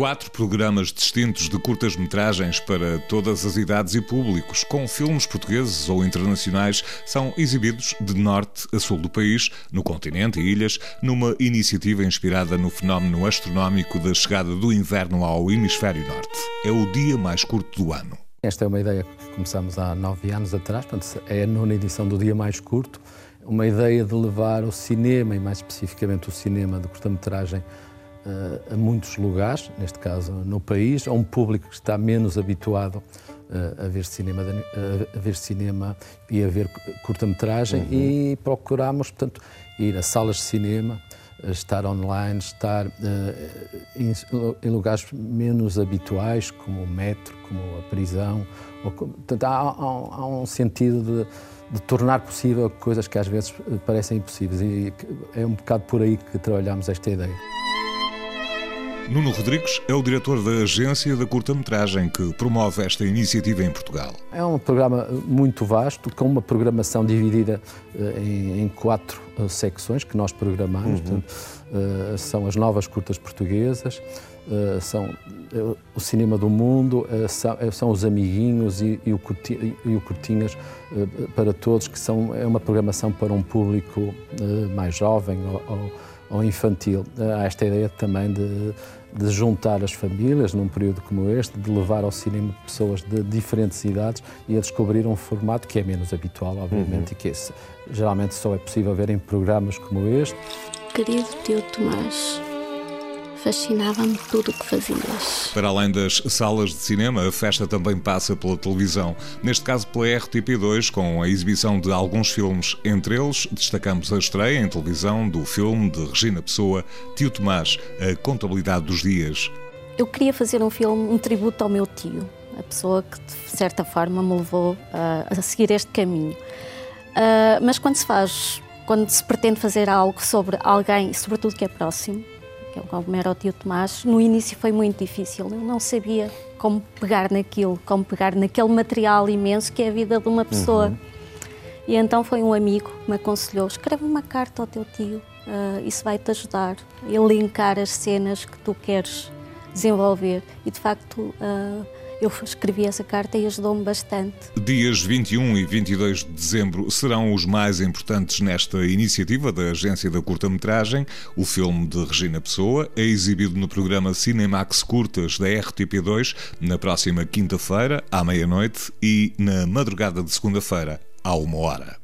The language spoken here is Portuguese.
Quatro programas distintos de curtas-metragens para todas as idades e públicos, com filmes portugueses ou internacionais, são exibidos de norte a sul do país, no continente e ilhas, numa iniciativa inspirada no fenómeno astronómico da chegada do inverno ao hemisfério norte. É o dia mais curto do ano. Esta é uma ideia que começamos há nove anos atrás, portanto, é a nona edição do Dia Mais Curto, uma ideia de levar o cinema, e mais especificamente o cinema de curta-metragem, a muitos lugares, neste caso no país, a um público que está menos habituado a ver cinema, a ver cinema e a ver curta-metragem uhum. e procuramos, portanto, ir a salas de cinema, estar online, estar uh, em, em, lugares menos habituais, como o metro, como a prisão. Ou, portanto, há, há, há um sentido de, de, tornar possível coisas que às vezes parecem impossíveis e é um bocado por aí que trabalhamos esta ideia. Nuno Rodrigues é o diretor da agência da curta-metragem que promove esta iniciativa em Portugal. É um programa muito vasto, com uma programação dividida eh, em, em quatro eh, secções que nós programamos. Uhum. Portanto, uh, são as novas curtas portuguesas, são o cinema do mundo, são, os amiguinhos e, o, curti, o Curtinhas para todos, que são, é uma programação para um público mais jovem ou infantil. Há esta ideia também de de juntar as famílias num período como este, de levar ao cinema pessoas de diferentes idades e a descobrir um formato que é menos habitual, obviamente, uhum. e que esse, geralmente só é possível ver em programas como este. Querido tio Tomás, Fascinava-me tudo o que fazias. Para além das salas de cinema, a festa também passa pela televisão. Neste caso, pela RTP2, com a exibição de alguns filmes. Entre eles, destacamos a estreia em televisão do filme de Regina Pessoa, Tio Tomás, A Contabilidade dos Dias. Eu queria fazer um filme, um tributo ao meu tio, a pessoa que, de certa forma, me levou a, a seguir este caminho. Uh, mas quando se faz, quando se pretende fazer algo sobre alguém, sobretudo que é próximo, que é como era o tio Tomás, no início foi muito difícil. Eu não sabia como pegar naquilo, como pegar naquele material imenso que é a vida de uma pessoa. Uhum. E então foi um amigo que me aconselhou: escreve uma carta ao teu tio, uh, isso vai te ajudar a elencar as cenas que tu queres desenvolver. E de facto. Uh, eu escrevi essa carta e ajudou-me bastante. Dias 21 e 22 de dezembro serão os mais importantes nesta iniciativa da Agência da Curta-Metragem. O filme de Regina Pessoa é exibido no programa Cinemax Curtas da RTP2 na próxima quinta-feira, à meia-noite, e na madrugada de segunda-feira, à uma hora.